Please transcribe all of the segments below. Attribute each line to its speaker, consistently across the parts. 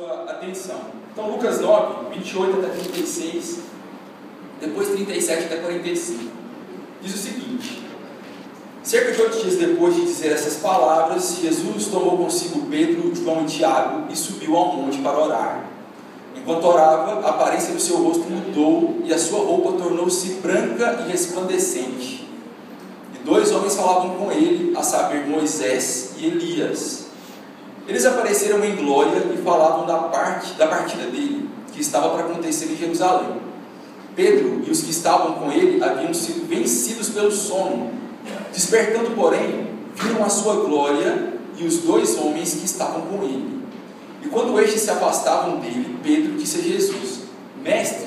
Speaker 1: sua atenção. Então, Lucas 9, 28 até 36, depois 37 até 45, diz o seguinte: Cerca de oito dias depois de dizer essas palavras, Jesus tomou consigo Pedro, João e Tiago e subiu ao monte para orar. Enquanto orava, a aparência do seu rosto mudou e a sua roupa tornou-se branca e resplandecente. E dois homens falavam com ele, a saber, Moisés e Elias. Eles apareceram em glória e falavam da parte da partida dele, que estava para acontecer em Jerusalém. Pedro e os que estavam com ele haviam sido vencidos pelo sono. Despertando, porém, viram a sua glória e os dois homens que estavam com ele. E quando estes se afastavam dele, Pedro disse a Jesus: Mestre,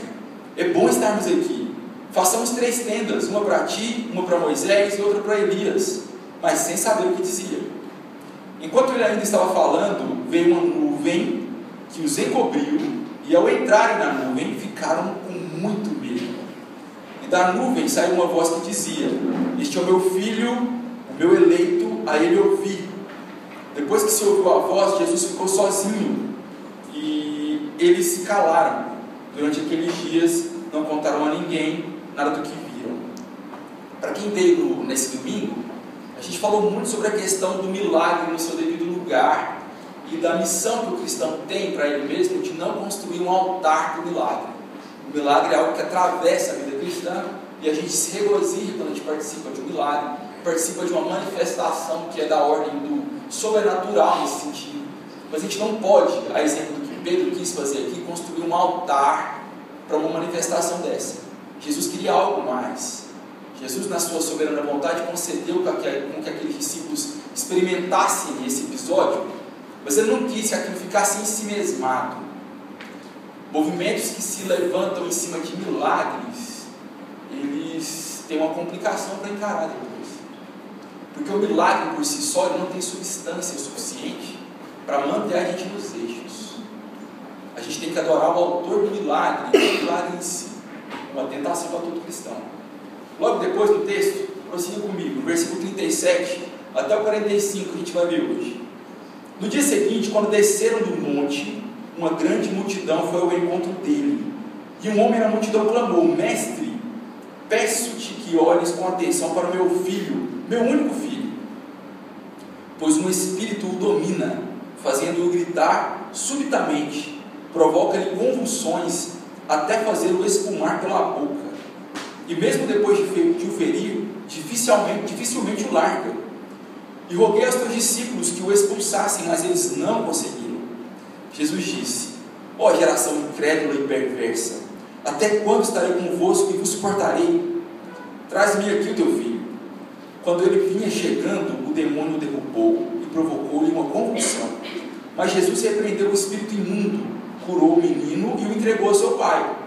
Speaker 1: é bom estarmos aqui. Façamos três tendas, uma para ti, uma para Moisés e outra para Elias. Mas sem saber o que dizia. Enquanto ele ainda estava falando, veio uma nuvem que os encobriu, e ao entrarem na nuvem, ficaram com muito medo. E da nuvem saiu uma voz que dizia: Este é o meu filho, o meu eleito, a ele ouvi. Depois que se ouviu a voz, Jesus ficou sozinho e eles se calaram. Durante aqueles dias, não contaram a ninguém nada do que viram. Para quem veio nesse domingo, a gente falou muito sobre a questão do milagre no seu devido lugar e da missão que o cristão tem para ele mesmo de não construir um altar do milagre. O milagre é algo que atravessa a vida cristã e a gente se regozija quando a gente participa de um milagre, participa de uma manifestação que é da ordem do sobrenatural nesse sentido. Mas a gente não pode, a exemplo do que Pedro quis fazer aqui, construir um altar para uma manifestação dessa. Jesus queria algo mais. Jesus, na sua soberana vontade, concedeu com que aqueles discípulos experimentassem esse episódio, mas ele não quis que aquilo ficasse em si mesmado. Movimentos que se levantam em cima de milagres, eles têm uma complicação para encarar depois. Porque o milagre por si só não tem substância suficiente para manter a gente nos eixos. A gente tem que adorar o autor do milagre, o milagre em si. Uma tentação para todo cristão. Logo depois no texto, prossiga comigo, versículo 37 até o 45 que a gente vai ver hoje. No dia seguinte, quando desceram do monte, uma grande multidão foi ao encontro dele. E um homem na multidão clamou: Mestre, peço-te que olhes com atenção para o meu filho, meu único filho. Pois um espírito o domina, fazendo-o gritar subitamente, provoca-lhe convulsões, até fazê-lo espumar pela boca e mesmo depois de, de o ferir, dificilmente, dificilmente o larga. E roguei aos teus discípulos que o expulsassem, mas eles não conseguiram. Jesus disse: Ó oh, geração incrédula e perversa, até quando estarei convosco e vos suportarei? Traz-me aqui o teu filho. Quando ele vinha chegando, o demônio o derrubou e provocou-lhe uma convulsão. Mas Jesus repreendeu o espírito imundo, curou o menino e o entregou ao seu pai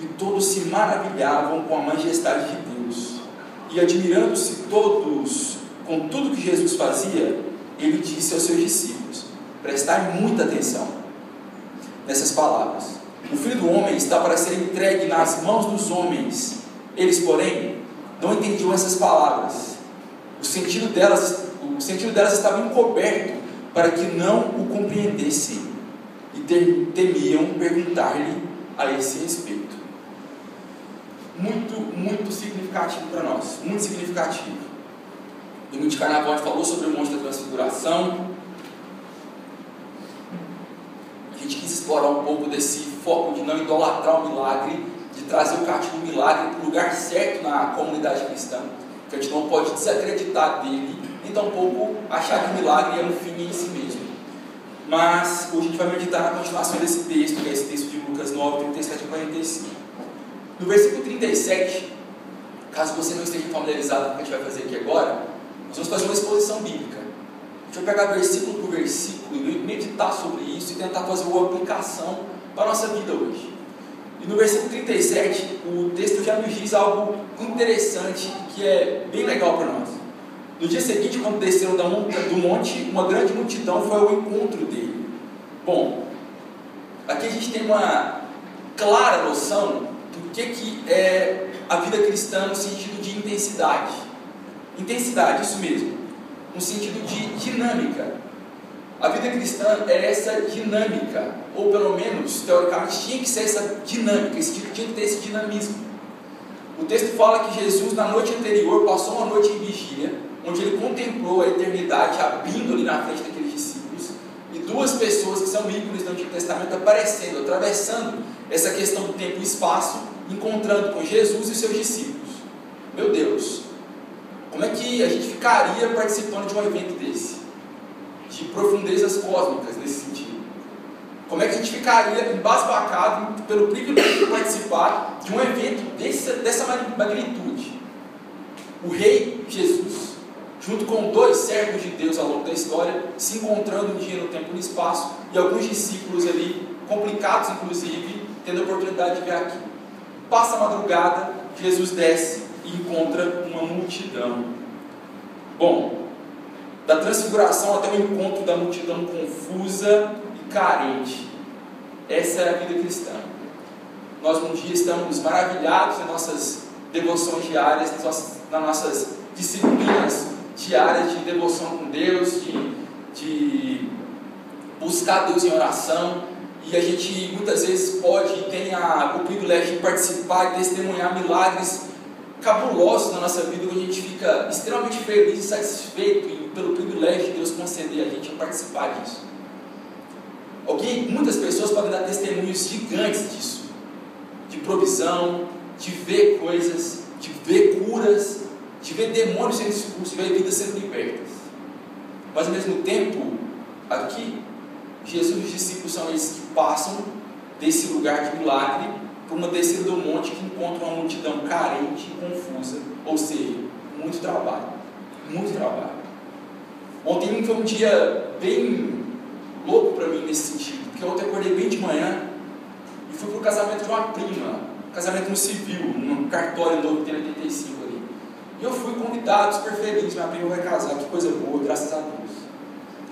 Speaker 1: e todos se maravilhavam com a majestade de Deus. E admirando-se todos com tudo que Jesus fazia, ele disse aos seus discípulos: prestai muita atenção nessas palavras. O filho do homem está para ser entregue nas mãos dos homens. Eles, porém, não entendiam essas palavras. O sentido delas, o sentido delas estava encoberto para que não o compreendessem e temiam perguntar-lhe a esse respeito muito, muito significativo para nós, muito significativo. Domingo de Carnaval falou sobre o Monte da Transfiguração. A gente quis explorar um pouco desse foco de não idolatrar o milagre, de trazer o carte do milagre para o lugar certo na comunidade cristã, que a gente não pode desacreditar dele, nem tampouco achar que o milagre é um fim em si mesmo. Mas hoje a gente vai meditar na continuação desse texto, que é esse texto de Lucas 9, 37 a 45. No versículo 37, caso você não esteja familiarizado com o que a gente vai fazer aqui agora, nós vamos fazer uma exposição bíblica. A gente vai pegar versículo por versículo e meditar sobre isso e tentar fazer uma aplicação para a nossa vida hoje. E no versículo 37, o texto já nos diz algo interessante que é bem legal para nós. No dia seguinte, quando desceram do monte, uma grande multidão foi ao encontro dele. Bom, aqui a gente tem uma clara noção do que, que é a vida cristã no sentido de intensidade. Intensidade, isso mesmo. No sentido de dinâmica. A vida cristã é essa dinâmica, ou pelo menos, teoricamente, tinha que ser essa dinâmica, tinha que ter esse dinamismo. O texto fala que Jesus, na noite anterior, passou uma noite em vigília, onde ele contemplou a eternidade abrindo ali na frente daqueles discípulos, e duas pessoas que são ícones do Antigo Testamento aparecendo, atravessando essa questão do tempo e espaço, encontrando com Jesus e seus discípulos. Meu Deus, como é que a gente ficaria participando de um evento desse? De profundezas cósmicas nesse sentido. Como é que a gente ficaria embasbacado pelo privilégio de participar de um evento desse, dessa magnitude? O rei Jesus, junto com dois servos de Deus ao longo da história, se encontrando um dia no tempo e no espaço, e alguns discípulos ali, complicados inclusive, tendo a oportunidade de ver aqui. Passa a madrugada, Jesus desce e encontra uma multidão. Bom, da transfiguração até o encontro da multidão confusa e carente. Essa é a vida cristã. Nós um dia estamos maravilhados em nossas devoções diárias, nas nossas disciplinas diárias de devoção com Deus, de, de buscar Deus em oração, e a gente muitas vezes pode e tem a, o privilégio de participar e testemunhar milagres cabulosos na nossa vida, onde a gente fica extremamente feliz e satisfeito pelo privilégio de Deus conceder a gente a participar disso. Alguém, muitas pessoas podem dar testemunhos gigantes disso, de provisão, de ver coisas, de ver curas, de ver demônios sendo expulsos, de ver vidas sendo libertas. Mas ao mesmo tempo, aqui, Jesus e os discípulos são esses que passam desse lugar de milagre para uma descida do monte que encontra uma multidão carente e confusa, ou seja, muito trabalho, muito trabalho. Ontem foi um dia bem louco para mim nesse sentido, porque ontem acordei bem de manhã e fui para o casamento de uma prima, casamento no civil, num cartório novo que tem 85 ali. E eu fui convidado, super feliz, minha prima vai casar, que coisa boa, graças a Deus.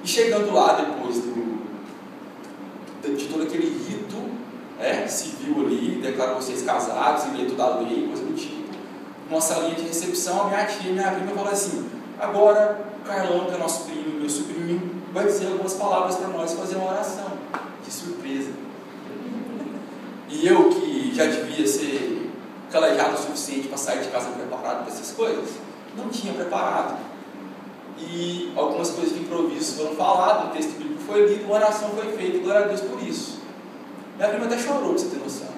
Speaker 1: E chegando lá depois do, de todo aquele rito é, civil ali, declara vocês casados e lê toda a lei, coisa do tipo. Uma salinha de recepção, a minha tia, minha prima falou assim: agora o Carlão, que é nosso primo, meu sobrinho, vai dizer algumas palavras para nós fazer uma oração. Que surpresa! E eu, que já devia ser calejado o suficiente para sair de casa preparado para essas coisas, não tinha preparado. E algumas coisas de improviso foram faladas, um texto bíblico foi lido, uma oração foi feita, glória a Deus por isso. Minha prima até chorou, para você ter noção.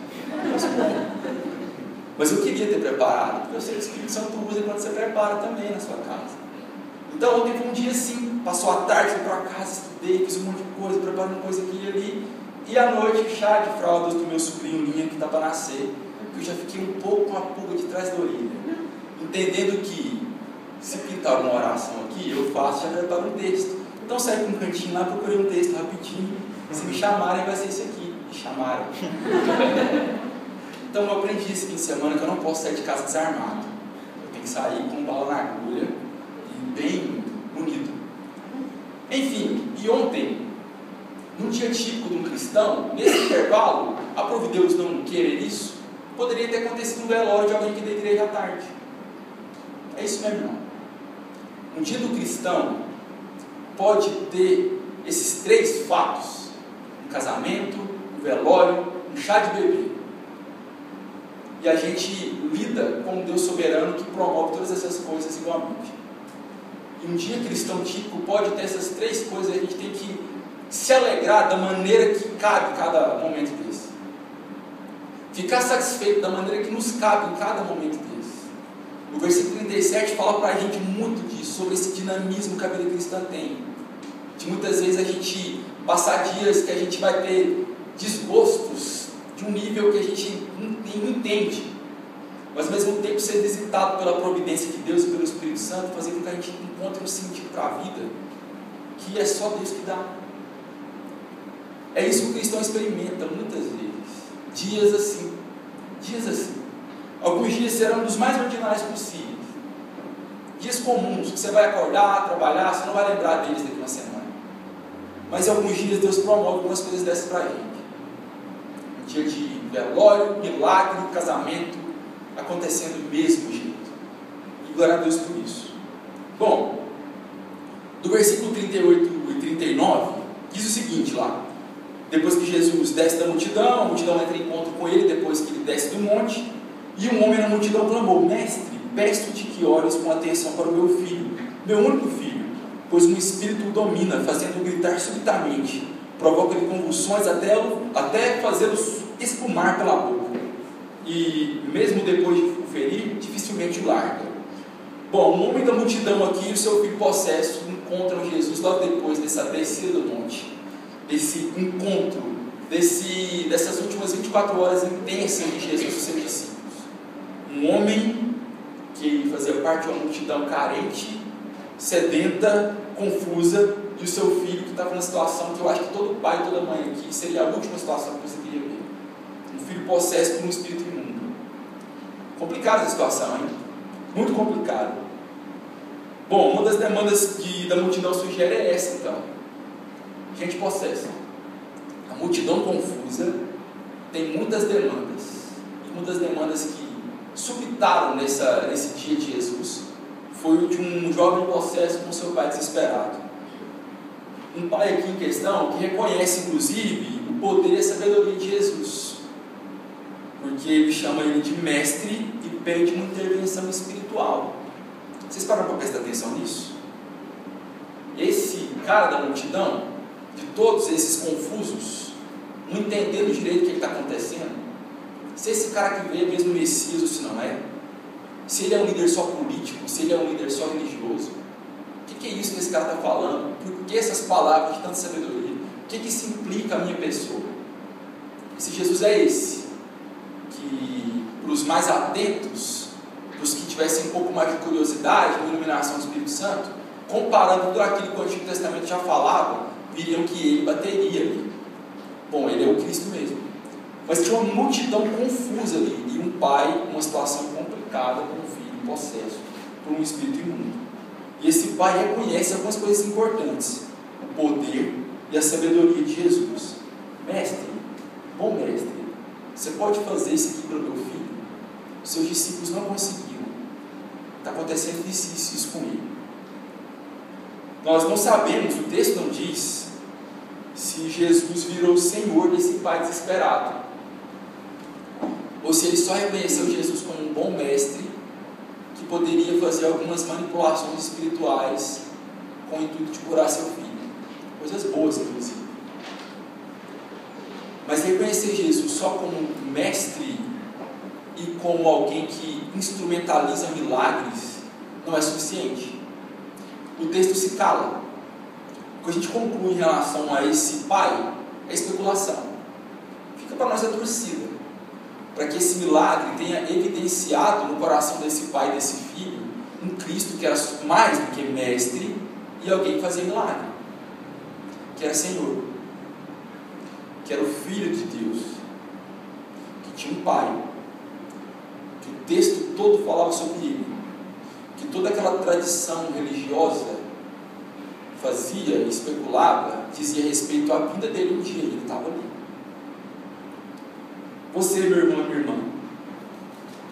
Speaker 1: Mas eu queria ter preparado, porque eu sei que o Espírito Santo usa enquanto você prepara também na sua casa. Então ontem foi um dia assim, passou a tarde, fui para casa, estudei, fiz um monte de coisa, preparando coisa aqui e ali. E à noite, chá de fraldas do meu sobrinho Linha, que está para nascer, que eu já fiquei um pouco com a pulga de trás da orelha. Entendendo que se pintar uma oração aqui, eu faço, já preparo um texto. Então saí para um cantinho lá, procurei um texto rapidinho. Se me chamarem, vai ser esse aqui. Me chamaram. então eu aprendi esse fim de semana que eu não posso sair de casa desarmado. Eu tenho que sair com bala na agulha e bem unido. Enfim, e ontem, num dia típico de um cristão, nesse intervalo, aprove Deus não querer isso, poderia ter acontecido um velório de alguém que da igreja à tarde. É isso mesmo, irmão. Um dia do cristão pode ter esses três fatos: um casamento, um velório, um chá de bebê. E a gente lida com um Deus soberano que promove todas essas coisas igualmente. E um dia cristão típico pode ter essas três coisas, a gente tem que se alegrar da maneira que cabe cada momento desse. Ficar satisfeito da maneira que nos cabe em cada momento desse. O versículo 37 fala para a gente muito disso, sobre esse dinamismo que a vida cristã tem. De muitas vezes a gente passar dias que a gente vai ter desgostos de um nível que a gente não entende, mas ao mesmo tempo ser visitado pela providência de Deus e pelo Espírito Santo, fazer com que a gente encontre um sentido para a vida que é só Deus que dá. É isso que o cristão experimenta muitas vezes. Dias assim, dias assim. Alguns dias serão dos mais ordinários possíveis. Dias comuns, que você vai acordar, trabalhar, você não vai lembrar deles daqui uma semana. Mas alguns dias Deus promove algumas coisas dessas para a gente. Um dia de velório, milagre, casamento, acontecendo do mesmo jeito. E glória a Deus por isso. Bom, do versículo 38 e 39, diz o seguinte lá. Depois que Jesus desce da multidão, a multidão entra em encontro com ele depois que ele desce do monte, e um homem na multidão clamou: Mestre, peço-te que olhes com atenção para o meu filho, meu único filho, pois um espírito o domina, fazendo-o gritar subitamente, provoca-lhe convulsões até, até fazê-lo espumar pela boca. E mesmo depois de o ferir, dificilmente o larga. Bom, um homem da multidão aqui o seu filho possesso encontram Jesus logo depois dessa descida do monte, desse encontro, desse, dessas últimas 24 horas intensas de Jesus e seus. Um homem que fazia parte de uma multidão carente, sedenta, confusa, e o seu filho que estava numa situação que eu acho que todo pai e toda mãe aqui seria a última situação que você queria ver. Um filho possesso por um espírito imundo. Complicada essa situação, hein? Muito complicado. Bom, uma das demandas que da multidão sugere é essa, então. Gente possessa. A multidão confusa tem muitas demandas. E uma das demandas que subitaram nessa, nesse dia de Jesus foi o de um jovem possesso com seu pai desesperado. Um pai aqui em questão que reconhece, inclusive, o poder e a sabedoria de Jesus. Porque ele chama ele de mestre e pede uma intervenção espiritual. Vocês param para prestar atenção nisso? Esse cara da multidão, de todos esses confusos, não entendendo direito o que está acontecendo, se esse cara que vê é mesmo Messias ou se não é, se ele é um líder só político, se ele é um líder só religioso, o que, que, é isso que esse cara está falando? Por que essas palavras de tanta sabedoria? O que, que isso implica a minha pessoa? Esse Jesus é esse, que para os mais atentos, dos que tivessem um pouco mais de curiosidade na iluminação do Espírito Santo, comparando tudo aquilo que o Antigo Testamento já falava, viriam que ele bateria ali. Bom, ele é o Cristo mesmo. Mas tinha uma multidão confusa ali, e um pai, uma situação complicada, com um filho possesso por um espírito imundo. E esse pai reconhece algumas coisas importantes: o poder e a sabedoria de Jesus. Mestre, bom mestre, você pode fazer isso aqui para o meu filho? Seus discípulos não conseguiram. Está acontecendo isso, isso, isso com ele. Nós não sabemos, o texto não diz, se Jesus virou o Senhor desse pai desesperado. Ou se ele só reconheceu Jesus como um bom mestre que poderia fazer algumas manipulações espirituais com o intuito de curar seu filho. Coisas boas, inclusive. Mas reconhecer Jesus só como mestre e como alguém que instrumentaliza milagres não é suficiente. O texto se cala. O que a gente conclui em relação a esse pai é especulação. Fica para nós a torcida. Para que esse milagre tenha evidenciado no coração desse pai e desse filho um Cristo que era mais do que mestre e alguém que fazia milagre. Que era Senhor. Que era o Filho de Deus. Que tinha um pai texto todo falava sobre ele. Que toda aquela tradição religiosa fazia, especulava, dizia respeito à vida dele um dia, ele estava ali. Você, meu irmão e minha irmã,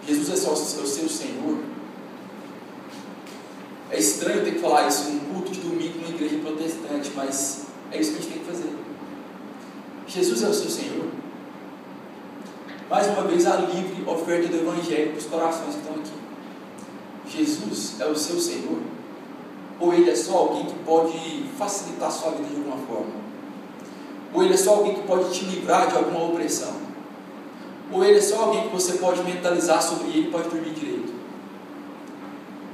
Speaker 1: Jesus é só o seu Senhor. É estranho ter que falar isso num culto de domingo numa igreja protestante, mas é isso que a gente tem que fazer. Jesus é o seu Senhor mais uma vez, a livre oferta do Evangelho para os corações que estão aqui. Jesus é o seu Senhor? Ou Ele é só alguém que pode facilitar a sua vida de alguma forma? Ou Ele é só alguém que pode te livrar de alguma opressão? Ou Ele é só alguém que você pode mentalizar sobre Ele e pode dormir direito?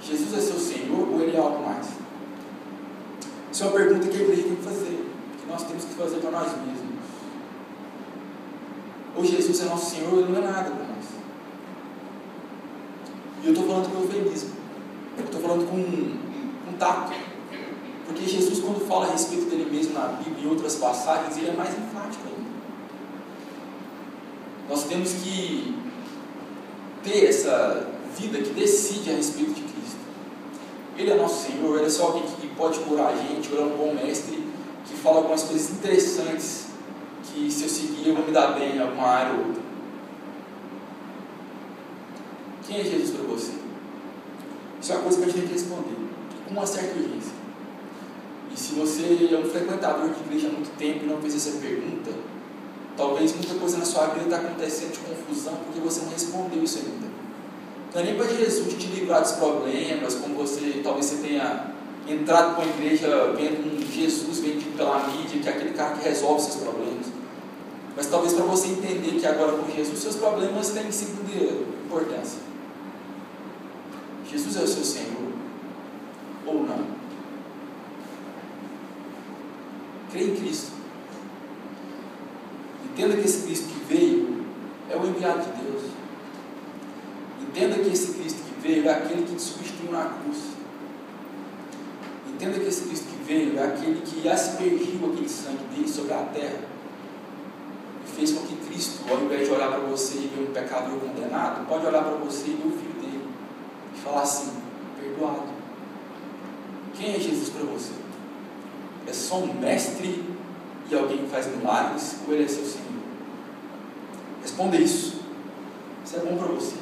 Speaker 1: Jesus é seu Senhor ou Ele é algo mais? Isso é uma pergunta que a igreja tem que fazer, que nós temos que fazer para nós mesmos ou Jesus é nosso Senhor, Ele não é nada para nós. E eu estou falando com eufemismo. Eu estou falando com, com tato. Porque Jesus, quando fala a respeito dele mesmo na Bíblia e em outras passagens, ele é mais enfático ainda. Nós temos que ter essa vida que decide a respeito de Cristo. Ele é nosso Senhor, ele é só alguém que pode curar a gente, ele é um bom mestre que fala algumas coisas interessantes que se eu seguir eu vou me dar bem em alguma área ou outra. Quem é Jesus para você? Isso é uma coisa que a gente tem que responder, com uma certa urgência. E se você é um frequentador de igreja há muito tempo e não fez essa pergunta, talvez muita coisa na sua vida está acontecendo de confusão porque você não respondeu isso ainda. Não é nem para Jesus te livrar dos problemas, como você, talvez você tenha entrado para a igreja vendo um Jesus vendido pela mídia, que é aquele cara que resolve seus problemas. Mas talvez para você entender que agora com Jesus seus problemas têm segunda importância. Jesus é o seu Senhor ou não? Crê em Cristo. Entenda que esse Cristo que veio é o enviado de Deus. Entenda que esse Cristo que veio é aquele que te substituiu na cruz. Entenda que esse Cristo que veio é aquele que aspergiu aquele sangue dele sobre a terra e fez com que Cristo, ao invés de olhar para você e ver um pecador condenado, pode olhar para você e ver o filho dele e falar assim: perdoado. Quem é Jesus para você? É só um mestre e alguém que faz milagres ou ele é seu Senhor? Responda isso. Isso é bom para você.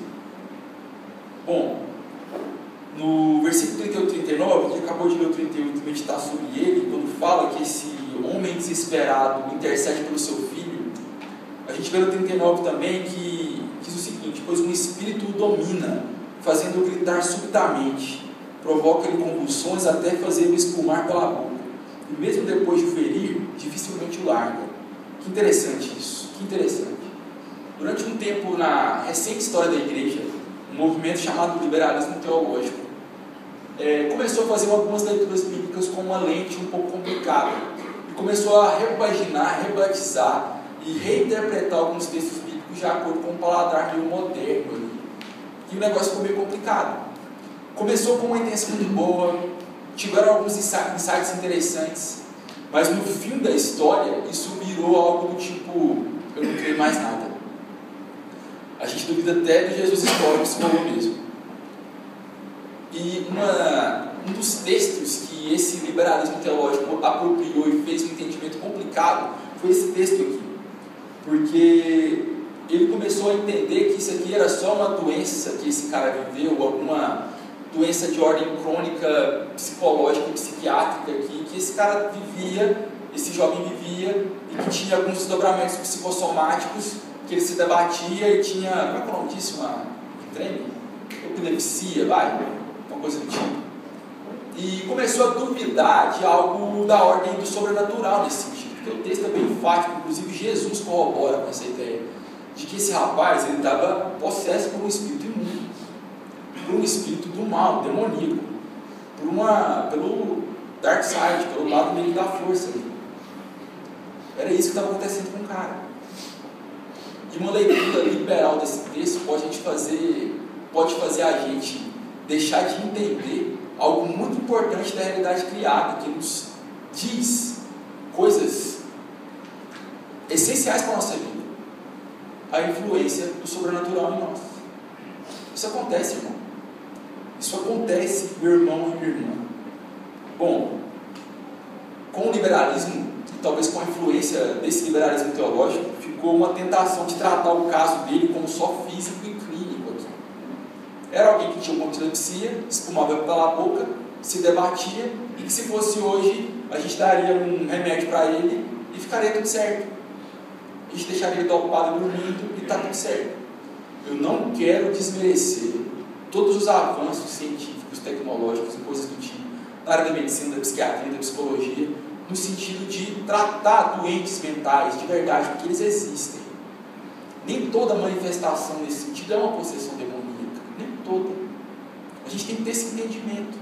Speaker 1: Bom, no versículo 38 e 39, que acabou de ler o 38 e meditar sobre ele, quando fala que esse homem desesperado intercede pelo seu filho, a gente vê no 39 também que diz o seguinte: Pois um espírito o domina, fazendo-o gritar subitamente, provoca-lhe convulsões até fazê-lo espumar pela boca, e mesmo depois de o ferir, dificilmente o larga. Que interessante isso, que interessante. Durante um tempo, na recente história da igreja, um movimento chamado liberalismo teológico é, começou a fazer algumas leituras bíblicas com uma lente um pouco complicada e começou a repaginar, rebatizar e reinterpretar alguns textos bíblicos de acordo com um paladar meio moderno. E o negócio ficou meio complicado. Começou com uma intenção muito boa, tiveram alguns insights interessantes, mas no fim da história isso virou algo do tipo: eu não creio mais nada. A gente duvida até do Jesus histórico se falou mesmo. E uma, um dos textos que esse liberalismo teológico apropriou e fez um entendimento complicado foi esse texto aqui. Porque ele começou a entender que isso aqui era só uma doença que esse cara viveu, alguma doença de ordem crônica, psicológica, psiquiátrica aqui, que esse cara vivia, esse jovem vivia e que tinha alguns desdobramentos psicossomáticos, que ele se debatia e tinha, como é que é o nome disso? Uma treme? Epilepsia, vai? uma coisa do tipo. E começou a duvidar de algo da ordem do sobrenatural nesse sentido, porque o texto é bem enfático, inclusive Jesus corrobora com essa ideia, de que esse rapaz ele estava possesso por um espírito por um espírito do mal, demoníaco, por uma, pelo dark side, pelo lado meio da força. Ali. Era isso que estava acontecendo com o cara. E uma leitura liberal desse texto pode a gente fazer, pode fazer a gente deixar de entender algo muito importante da realidade criada, que nos diz coisas essenciais para a nossa vida. A influência do sobrenatural em nós. Isso acontece, irmão. Isso acontece, meu irmão e minha irmã. Bom, com o liberalismo, e talvez com a influência desse liberalismo teológico, ficou uma tentação de tratar o caso dele como só físico e era alguém que tinha uma epilepsia, espumava pela boca, se debatia, e que se fosse hoje, a gente daria um remédio para ele e ficaria tudo certo. A gente deixaria ele ocupado dormindo e está tudo certo. Eu não quero desmerecer todos os avanços científicos, tecnológicos e coisas do tipo, na área da medicina, da psiquiatria, da psicologia, no sentido de tratar doentes mentais de verdade, porque eles existem. Nem toda manifestação nesse sentido é uma possessão demoníaca toda. A gente tem que ter esse entendimento.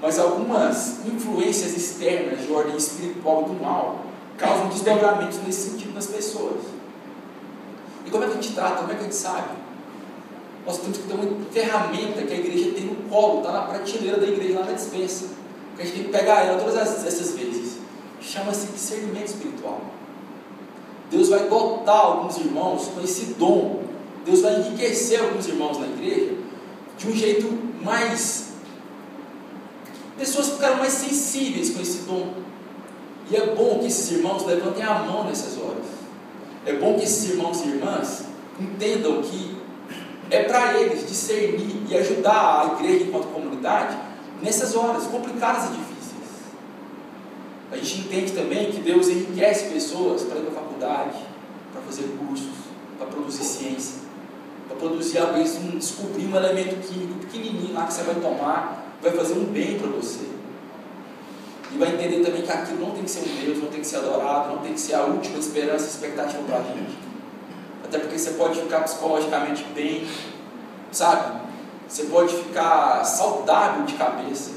Speaker 1: Mas algumas influências externas de ordem espiritual do mal causam desdobramentos nesse sentido nas pessoas. E como é que a gente trata? Como é que a gente sabe? Nós temos que ter uma ferramenta que a igreja tem no colo, está na prateleira da igreja, lá na dispensa. Que a gente tem que pegar ela todas essas vezes. Chama-se discernimento espiritual. Deus vai dotar alguns irmãos com esse dom. Deus vai enriquecer alguns irmãos na igreja de um jeito mais. Pessoas ficaram mais sensíveis com esse dom. E é bom que esses irmãos levantem a mão nessas horas. É bom que esses irmãos e irmãs entendam que é para eles discernir e ajudar a igreja enquanto comunidade nessas horas complicadas e difíceis. A gente entende também que Deus enriquece pessoas para ir para a faculdade, para fazer cursos, para produzir ciência, para produzir, às vezes, um, descobrir um elemento químico pequenininho lá que você vai tomar, vai fazer um bem para você. E vai entender também que aquilo não tem que ser um Deus, não tem que ser adorado, não tem que ser a última esperança, expectativa para a gente. Até porque você pode ficar psicologicamente bem, sabe? Você pode ficar saudável de cabeça,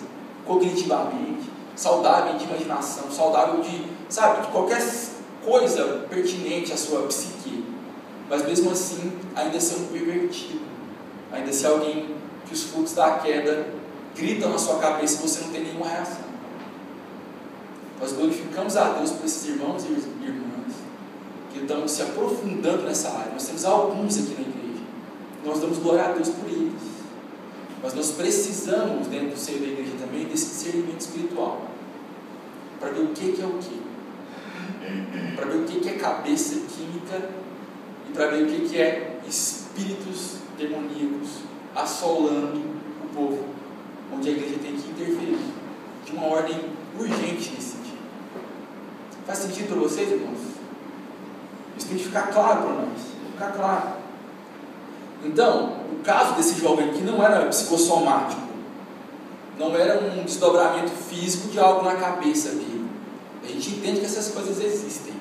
Speaker 1: cognitivamente, saudável de imaginação, saudável de, sabe, de qualquer coisa pertinente à sua psique. Mas mesmo assim, ainda ser um pervertido, ainda ser alguém que os frutos da queda gritam na sua cabeça e você não tem nenhuma reação. Nós glorificamos a Deus por esses irmãos e irmãs que estão se aprofundando nessa área. Nós temos alguns aqui na igreja. Nós damos glória a Deus por eles. Mas nós precisamos, dentro do seio da igreja também, desse discernimento espiritual. Para ver o que, é o que. Para ver o que, é cabeça química e para ver o que é espíritos demoníacos assolando o povo. Onde a igreja tem que interferir de uma ordem urgente nesse sentido. Faz sentido para vocês, irmãos? Isso tem que ficar claro para nós. Ficar claro. Então, o caso desse jovem aqui não era psicossomático. Não era um desdobramento físico de algo na cabeça dele. A gente entende que essas coisas existem.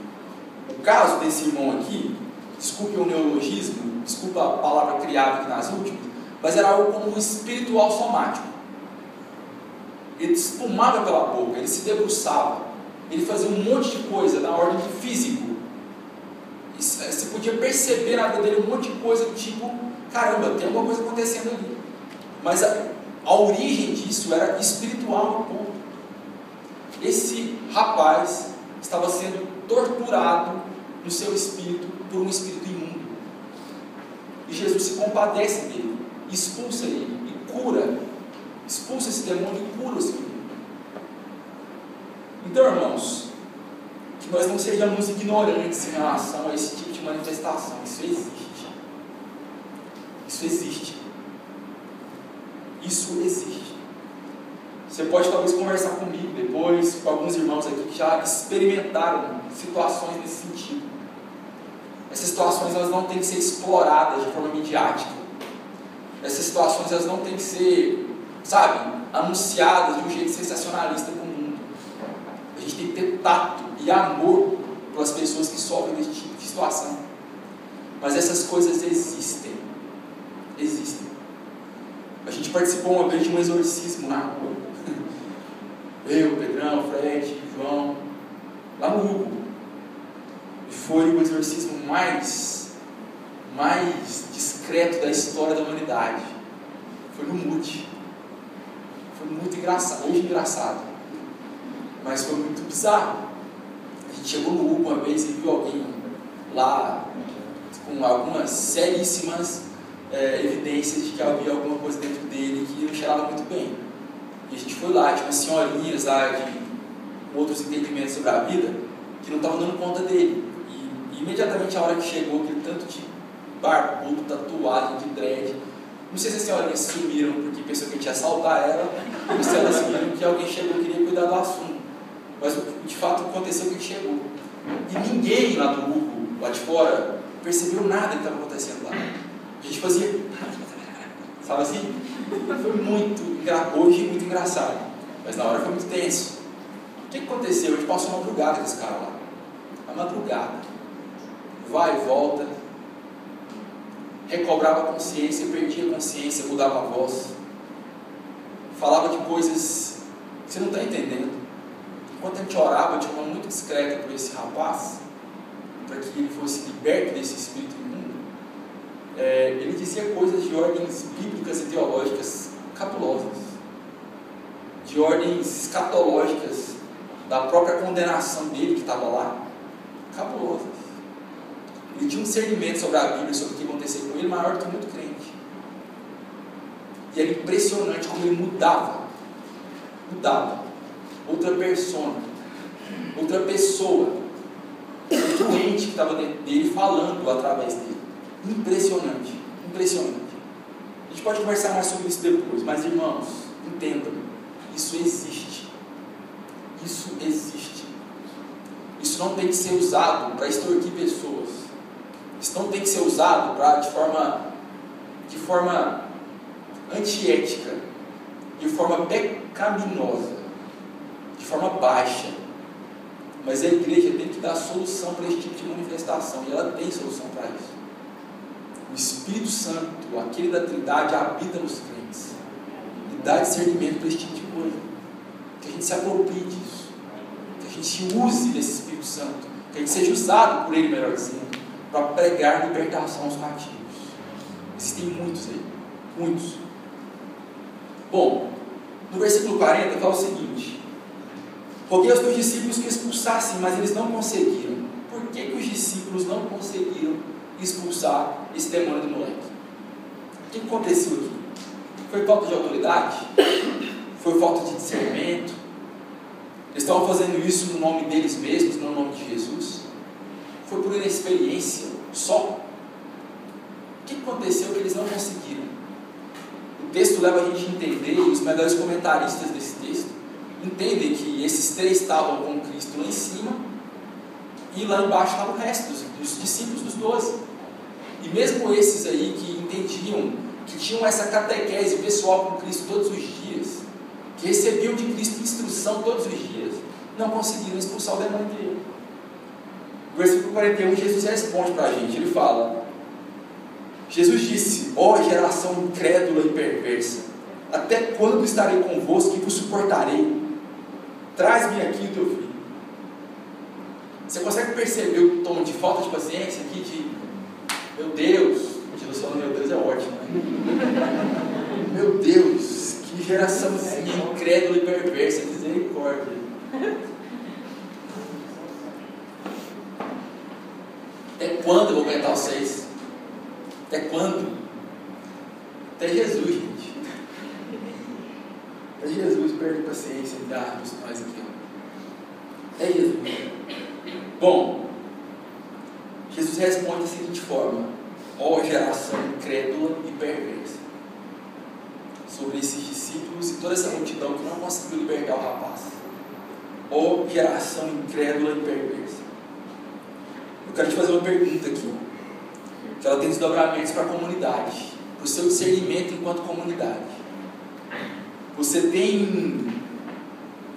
Speaker 1: O caso desse irmão aqui, desculpe o neologismo, desculpa a palavra criada aqui nas últimas, mas era algo como espiritual somático. Ele espumava pela boca, ele se debruçava, ele fazia um monte de coisa na ordem de físico. Você podia perceber na vida dele um monte de coisa do tipo, caramba, tem alguma coisa acontecendo ali. Mas a, a origem disso era espiritual no ponto. Esse rapaz estava sendo torturado no seu espírito por um espírito imundo. E Jesus se compadece dele, expulsa ele e cura expulsa esse demônio e cura esse menino. Então, irmãos, que nós não sejamos ignorantes em relação a esse tipo de manifestação. Isso existe. Isso existe. Isso existe. Você pode talvez conversar comigo depois, com alguns irmãos aqui que já experimentaram situações nesse sentido. Essas situações elas não têm que ser exploradas de forma midiática. Essas situações elas não têm que ser sabe, anunciadas de um jeito sensacionalista para o mundo. A gente tem que ter tato e amor pelas pessoas que sofrem desse tipo de situação. Mas essas coisas existem. Existem. A gente participou uma vez de um exorcismo na rua. Eu, Pedrão, Fred, João, lá no Hugo. E foi o exorcismo mais, mais discreto da história da humanidade. Foi no Mute. Foi muito engraçado, hoje engraçado. Mas foi muito bizarro. Chegou no Hugo uma vez e viu alguém lá com algumas seríssimas é, evidências de que havia alguma coisa dentro dele que não cheirava muito bem. E a gente foi lá, tinha umas senhorinhas lá de outros entendimentos sobre a vida que não estavam dando conta dele. E, e imediatamente a hora que chegou, aquele tanto de barbudo, tatuagem, de dread, não sei se as senhorinhas sumiram porque pensou que a gente ia assaltar ela, ou se elas viram que alguém chegou e queria cuidar do assunto. Mas de fato aconteceu que gente chegou. E ninguém lá do grupo, lá de fora, percebeu nada que estava acontecendo lá. A gente fazia. Sabe assim? Foi muito, hoje muito engraçado. Mas na hora foi muito tenso. O que aconteceu? A gente passou uma madrugada com esse cara lá. A madrugada. Vai e volta recobrava a consciência, perdia a consciência, mudava a voz, falava de coisas que você não está entendendo. Enquanto a gente orava de forma muito discreta por esse rapaz, para que ele fosse liberto desse espírito imundo, é, ele dizia coisas de ordens bíblicas e teológicas capulosas, de ordens escatológicas da própria condenação dele que estava lá, capulosas. Ele tinha um discernimento sobre a Bíblia, sobre o que acontecia com ele, maior do que muito crente. E era impressionante como ele mudava. Mudava. Outra persona. Outra pessoa. O doente que estava dentro dele falando através dele. Impressionante. Impressionante. A gente pode conversar mais sobre isso depois, mas irmãos, entendam. Isso existe. Isso existe. isso não tem que ser usado para extorquir pessoas. Isso não tem que ser usado para de forma de forma antiética, de forma pecaminosa, de forma baixa. Mas a igreja tem que dar solução para esse tipo de manifestação, e ela tem solução para isso. O Espírito Santo, aquele da Trindade, habita nos crentes e dá discernimento para esse tipo de coisa. Que a gente se aproprie disso, que a gente use desse Espírito Santo, que a gente seja usado por Ele, melhor dizendo, para pregar libertação aos cativos. Existem muitos aí, muitos. Bom, no versículo 40 fala o seguinte: Roguei aos teus discípulos que expulsassem, mas eles não conseguiram. Por que, que os discípulos não conseguiram expulsar esse demônio do moleque? O que aconteceu aqui? Foi falta de autoridade? Foi falta de discernimento? Eles estavam fazendo isso no nome deles mesmos, no nome de Jesus? Foi por inexperiência só? O que aconteceu que eles não conseguiram? O texto leva a gente a entender, e os melhores comentaristas desse texto entendem que esses três estavam com Cristo lá em cima e lá embaixo estava o resto dos, dos discípulos dos doze. E mesmo esses aí que entendiam, que tinham essa catequese pessoal com Cristo todos os dias, que recebiam de Cristo instrução todos os dias, não conseguiram expulsar o demônio dele. No versículo 41, Jesus responde para a gente, ele fala, Jesus disse, ó oh, geração incrédula e perversa, até quando estarei convosco e vos suportarei? Traz-me aqui o teu filho. Você consegue perceber o tom de falta de paciência aqui? De meu Deus, Jesus falando meu Deus é ótimo. Né? meu Deus, que geração incrédula e perversa, misericórdia. Até quando eu vou aguentar vocês? Até quando? Até Jesus, gente. Até Jesus perde paciência e dá nós aqui. Até Jesus. Bom, Jesus responde da seguinte forma: Ó oh, geração incrédula e perversa. Sobre esses discípulos e toda essa multidão que não conseguiu libertar o rapaz. Ó oh, geração incrédula e perversa. Eu quero te fazer uma pergunta aqui. Que ela tem desdobramentos para a comunidade. Para o seu discernimento enquanto comunidade. Você tem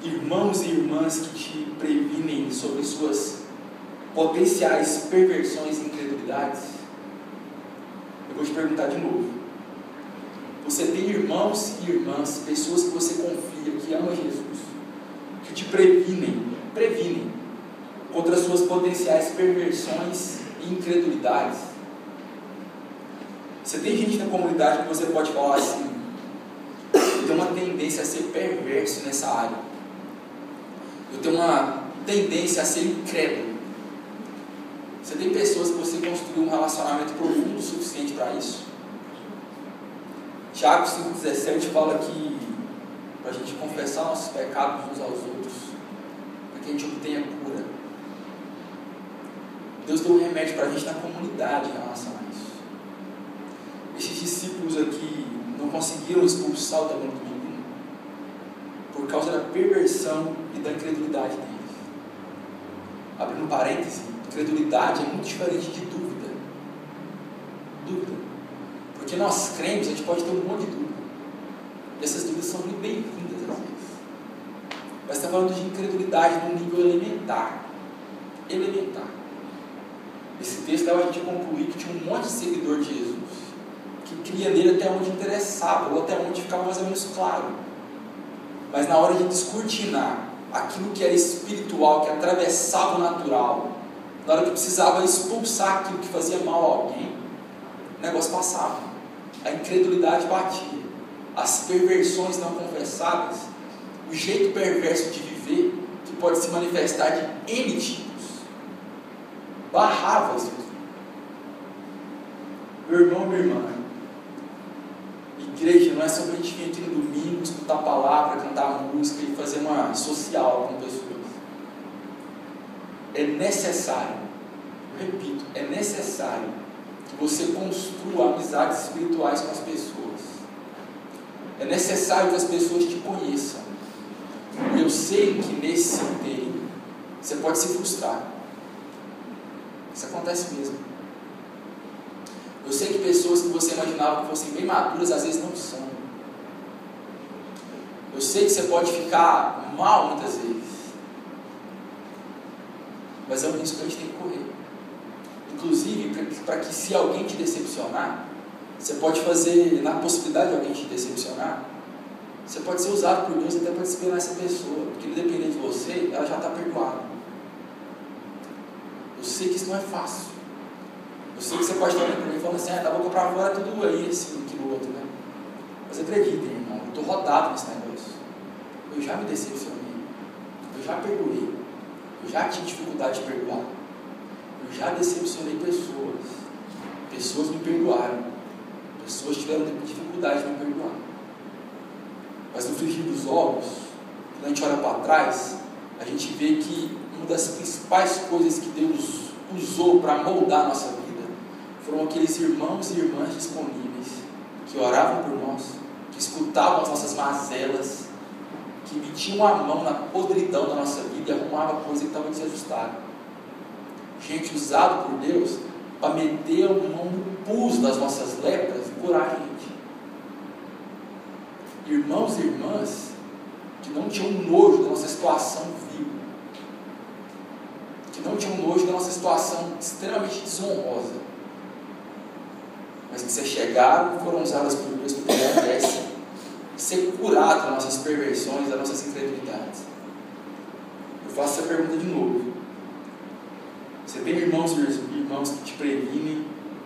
Speaker 1: irmãos e irmãs que te previnem sobre suas potenciais perversões e incredulidades? Eu vou te perguntar de novo. Você tem irmãos e irmãs, pessoas que você confia, que amam Jesus, que te previnem, previnem contra suas potenciais perversões e incredulidades? Você tem gente na comunidade que você pode falar assim, eu tenho uma tendência a ser perverso nessa área. Eu tenho uma tendência a ser incrédulo. Você tem pessoas que você construiu um relacionamento profundo o suficiente para isso? Tiago 5,17 fala que para a gente confessar nossos pecados uns aos outros, para que a gente obtenha cura. Deus deu um remédio para a gente na comunidade em relação a isso. Esses discípulos aqui não conseguiram expulsar o do menino por causa da perversão e da incredulidade deles. Abrindo parênteses, Credulidade é muito diferente de dúvida. Dúvida. Porque nós cremos, a gente pode ter um monte de dúvida. E essas dúvidas são muito bem-vindas às vezes. Mas está falando de incredulidade num nível elementar. Elementar. Esse texto leva a gente a concluir que tinha um monte de seguidor de Jesus cria nele até onde interessava, ou até onde ficava mais ou menos claro. Mas na hora de descortinar aquilo que era espiritual, que atravessava o natural, na hora que precisava expulsar aquilo que fazia mal a alguém, o negócio passava. A incredulidade batia. As perversões não confessadas, o jeito perverso de viver, que pode se manifestar de N tipos, barrava isso. Meu irmão, minha irmã, igreja não é só para a gente vir aqui no domingo, escutar a palavra, cantar música e fazer uma social com pessoas é necessário, repito, é necessário que você construa amizades espirituais com as pessoas. É necessário que as pessoas te conheçam. Eu sei que nesse inteiro você pode se frustrar. Isso acontece mesmo. Eu sei que pessoas que você imaginava que fossem bem maduras, às vezes não são. Eu sei que você pode ficar mal muitas vezes. Mas é um risco que a gente tem que correr. Inclusive, para que se alguém te decepcionar, você pode fazer, na possibilidade de alguém te decepcionar, você pode ser usado por Deus até para disciplinar essa pessoa, porque independente de você, ela já está perdoada. Eu sei que isso não é fácil. Eu sei que você pode estar olhando para mim e falando assim, ah, da boca para fora tudo aí, assim, aquilo outro, né? Mas acreditem, irmão, eu estou rodado nesse negócio. Eu já me decepcionei. Eu já perdoei. Eu já tive dificuldade de perdoar. Eu já decepcionei pessoas. Pessoas me perdoaram. Pessoas tiveram dificuldade de me perdoar. Mas no frigir dos ovos, quando a gente olha para trás, a gente vê que uma das principais coisas que Deus usou para moldar a nossa vida foram aqueles irmãos e irmãs disponíveis que oravam por nós, que escutavam as nossas mazelas, que metiam a mão na podridão da nossa vida e arrumavam coisa que estava desajustada. Gente usada por Deus para meter a mão no pus das nossas lepras e curar a gente. Irmãos e irmãs que não tinham nojo da nossa situação viva, que não tinham nojo da nossa situação extremamente desonrosa, mas que se chegaram foram usadas por Deus para que ser curado das nossas perversões, das nossas incredulidades. Eu faço essa pergunta de novo. Você tem irmãos e irmãos que te previnem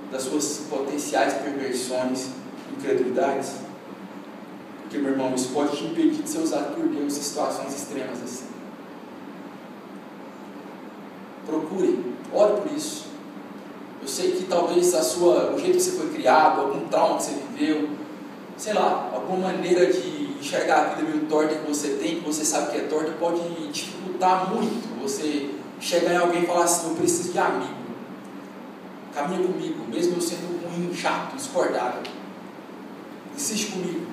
Speaker 1: das suas potenciais perversões e incredulidades? Porque, meu irmão, isso pode te impedir de ser usado por Deus em situações extremas assim. Procure, ore por isso. Eu sei que talvez a sua, o jeito que você foi criado, algum trauma que você viveu, sei lá, alguma maneira de enxergar a vida meio torta que você tem, que você sabe que é torta, pode dificultar muito você chegar em alguém e falar assim, eu preciso de amigo. Caminha comigo, mesmo eu sendo ruim, chato, discordável. Insiste comigo.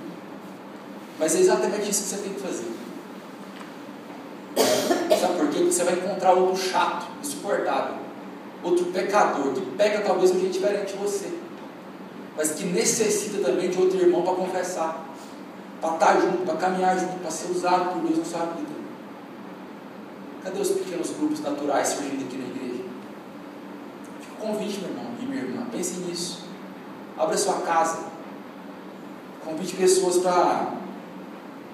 Speaker 1: Mas é exatamente isso que você tem que fazer. Sabe por quê? Porque você vai encontrar outro chato, insuportável outro pecador, que peca talvez um jeito diferente de você, mas que necessita também de outro irmão para confessar, para estar junto, para caminhar junto, para ser usado por Deus na sua vida. Cadê os pequenos grupos naturais surgindo aqui na igreja? Fica convite, meu irmão e minha irmã, pense nisso. Abra sua casa. Convide pessoas para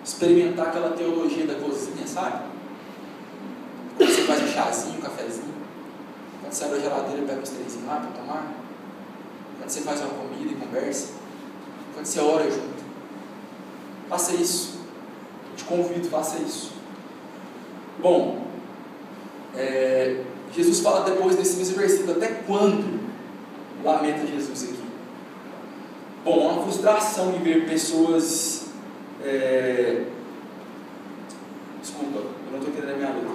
Speaker 1: experimentar aquela teologia da cozinha, sabe? Você faz um chazinho, um cafezinho. Quando você abre a geladeira pega os três lá para tomar. Quando você faz uma comida e conversa. Quando você ora junto. Faça isso. Eu te convido, faça isso. Bom, é, Jesus fala depois desse mesmo versículo, até quando lamenta Jesus aqui? Bom, uma frustração em ver pessoas. É, desculpa, eu não estou entendendo a minha letra.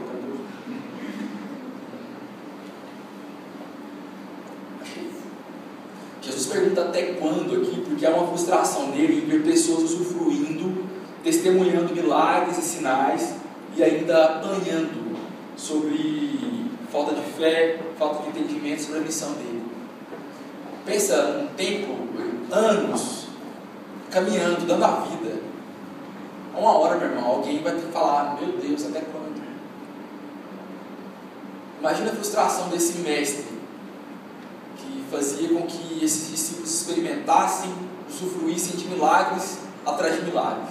Speaker 1: Jesus pergunta até quando aqui, porque há uma frustração nele em ver pessoas usufruindo, testemunhando milagres e sinais e ainda apanhando sobre falta de fé, falta de entendimento sobre a missão dele. Pensa um tempo, anos, caminhando, dando a vida. Uma hora, meu irmão, alguém vai ter que falar: Meu Deus, até quando? Imagina a frustração desse mestre fazia com que esses discípulos experimentassem, usufruíssem de milagres atrás de milagres,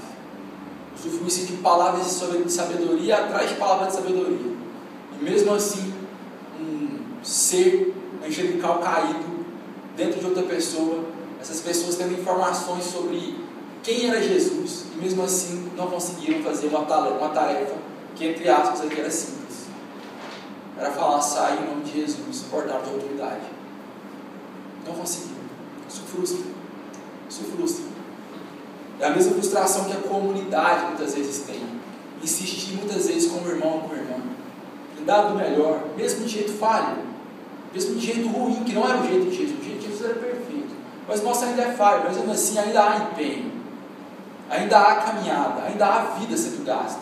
Speaker 1: usufruíssem de palavras de sabedoria atrás de palavras de sabedoria, e mesmo assim, um ser angelical caído dentro de outra pessoa, essas pessoas tendo informações sobre quem era Jesus, e mesmo assim não conseguiram fazer uma tarefa que, entre aspas, aqui era simples. Era falar, sai em nome de Jesus, portar de autoridade. Não conseguiu. Isso frustra. Isso frustra. É a mesma frustração que a comunidade muitas vezes tem. Insistir muitas vezes como irmão ou com irmã. Dar do melhor, mesmo de jeito falho, mesmo de jeito ruim, que não era o jeito de Jesus. O jeito de Jesus era perfeito. Mas nossa ainda é falho, mas mesmo assim ainda há empenho. Ainda há caminhada, ainda há vida sendo gasta.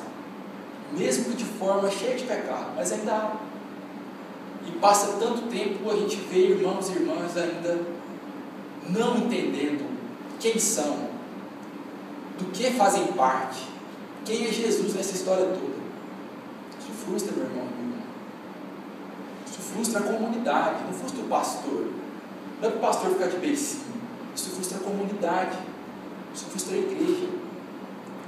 Speaker 1: mesmo que de forma cheia de pecado, mas ainda há. E passa tanto tempo a gente vê irmãos e irmãs ainda não entendendo quem são, do que fazem parte, quem é Jesus nessa história toda. Isso frustra, meu irmão, meu irmão. Isso frustra a comunidade, não frustra o pastor. Não é para o pastor ficar de beicinho. Isso frustra a comunidade. Isso frustra a igreja.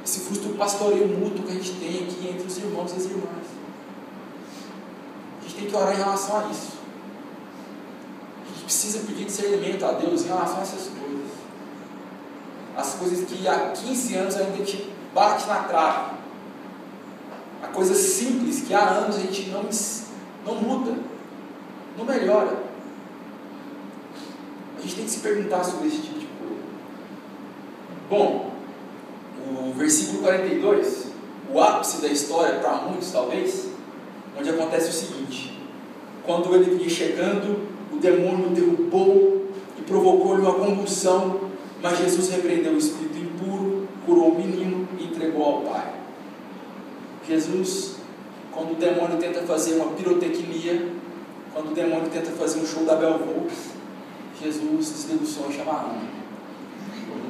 Speaker 1: Isso frustra o pastoreio mútuo que a gente tem aqui entre os irmãos e as irmãs. Tem que orar em relação a isso. A gente precisa pedir discernimento a Deus em relação a essas coisas. As coisas que há 15 anos ainda gente bate na trave. A coisa simples que há anos a gente não, não muda, não melhora. A gente tem que se perguntar sobre esse tipo de coisa. Bom, o versículo 42, o ápice da história, para muitos talvez, onde acontece o seguinte: quando ele vinha chegando, o demônio derrubou e provocou-lhe uma convulsão, mas Jesus repreendeu o espírito impuro, curou o menino e entregou ao Pai. Jesus, quando o demônio tenta fazer uma pirotecnia, quando o demônio tenta fazer um show da Bel Volks, Jesus desliga o som e chama a Ana.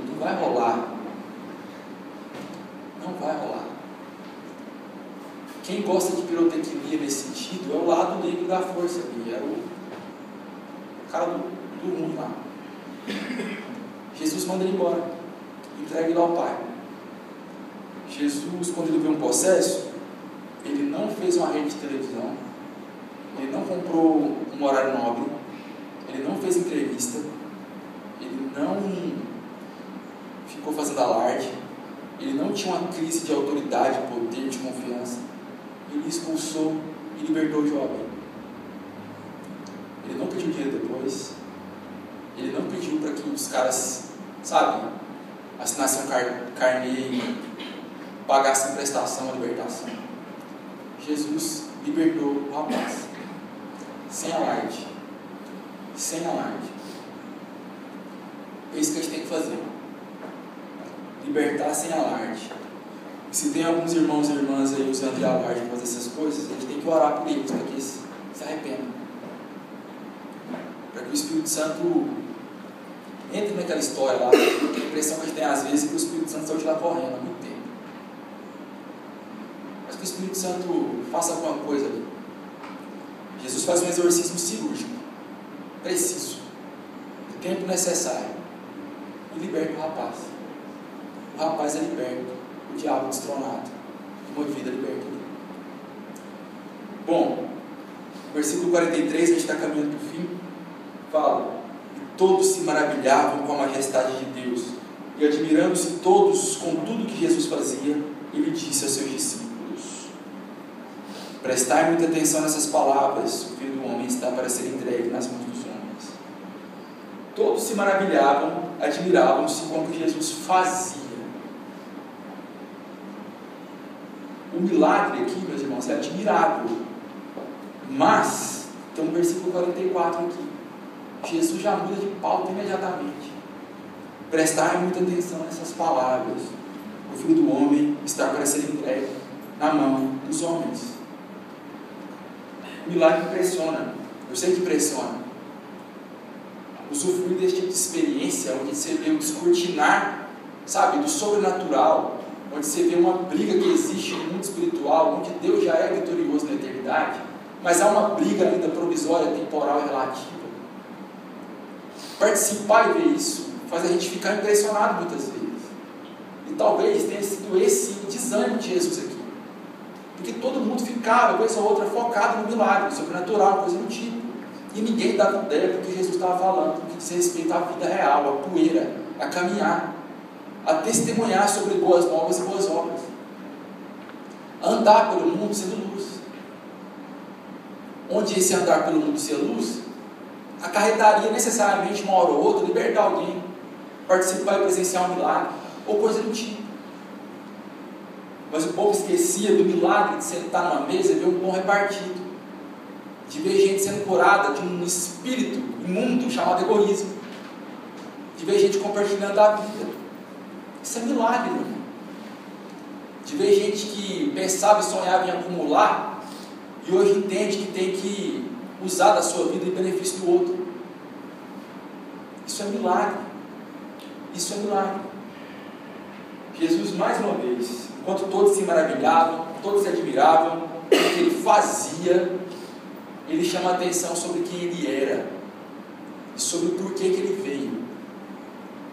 Speaker 1: Não vai rolar. Não vai rolar. Quem gosta de pirotecnia nesse sentido é o lado negro da força ali, é o cara do, do lá. Jesus manda ele embora, entrega ele ao Pai. Jesus, quando ele vê um processo, ele não fez uma rede de televisão, ele não comprou um horário nobre, ele não fez entrevista, ele não ficou fazendo alarde, ele não tinha uma crise de autoridade, poder, de confiança. Ele expulsou e libertou o jovem. Ele não pediu dinheiro depois. Ele não pediu para que os caras, sabe, assinassem um car carnê e pagassem prestação a libertação. Jesus libertou o rapaz. Sem alarde. Sem alarde. É isso que a gente tem que fazer libertar sem alarde. Se tem alguns irmãos e irmãs aí usando alarde para fazer essas coisas, a gente tem que orar por eles, para que eles se arrependam. Para que o Espírito Santo entre naquela história lá. A impressão que a gente tem às vezes é que o Espírito Santo saiu de lá correndo há muito tempo. Mas que o Espírito Santo faça alguma coisa ali. Jesus faz um exorcismo cirúrgico, preciso, o tempo necessário, e liberta o rapaz o rapaz é liberto, o diabo destronado, e uma vida liberta. Bom, versículo 43, a gente está caminhando para o fim, fala: E todos se maravilhavam com a majestade de Deus, e admirando-se todos com tudo que Jesus fazia, ele disse a seus discípulos: Prestai muita atenção nessas palavras, o filho do homem está para ser entregue nas mãos dos homens. Todos se maravilhavam, admiravam-se com o que Jesus fazia. O milagre aqui, meus irmãos, é admirável. Mas, tem um versículo 44 aqui. Jesus já muda de pauta imediatamente. Prestar muita atenção nessas palavras. O filho do homem está para ser entregue na mão dos homens. O milagre impressiona. Eu sei que impressiona. Usufruir deste tipo de experiência, onde você vê o descortinar, sabe, do sobrenatural, onde você vê uma briga que existe no mundo espiritual, onde Deus já é vitorioso na eternidade, mas há uma briga ainda provisória, temporal e relativa. Participar e ver isso faz a gente ficar impressionado muitas vezes. E talvez tenha sido esse desânimo de Jesus aqui. Porque todo mundo ficava, coisa ou outra, focado no milagre, sobrenatural, coisa do tipo. E ninguém dava ideia do que Jesus estava falando, do que diz respeito à vida real, à poeira, a caminhar a testemunhar sobre boas novas e boas obras, a andar pelo mundo sendo luz. Onde esse andar pelo mundo ser luz, acarretaria necessariamente uma hora ou outra libertar alguém, participar e presenciar um milagre, ou coisa do tipo. Mas o povo esquecia do milagre de sentar numa mesa e ver um pão repartido, de ver gente sendo curada de um espírito imundo chamado egoísmo, de ver gente compartilhando a vida. Isso é milagre, irmão. de ver gente que pensava e sonhava em acumular e hoje entende que tem que usar da sua vida em benefício do outro. Isso é milagre. Isso é milagre. Jesus, mais uma vez, enquanto todos se maravilhavam, todos se admiravam, o que ele fazia, ele chama a atenção sobre quem ele era e sobre o porquê que ele veio.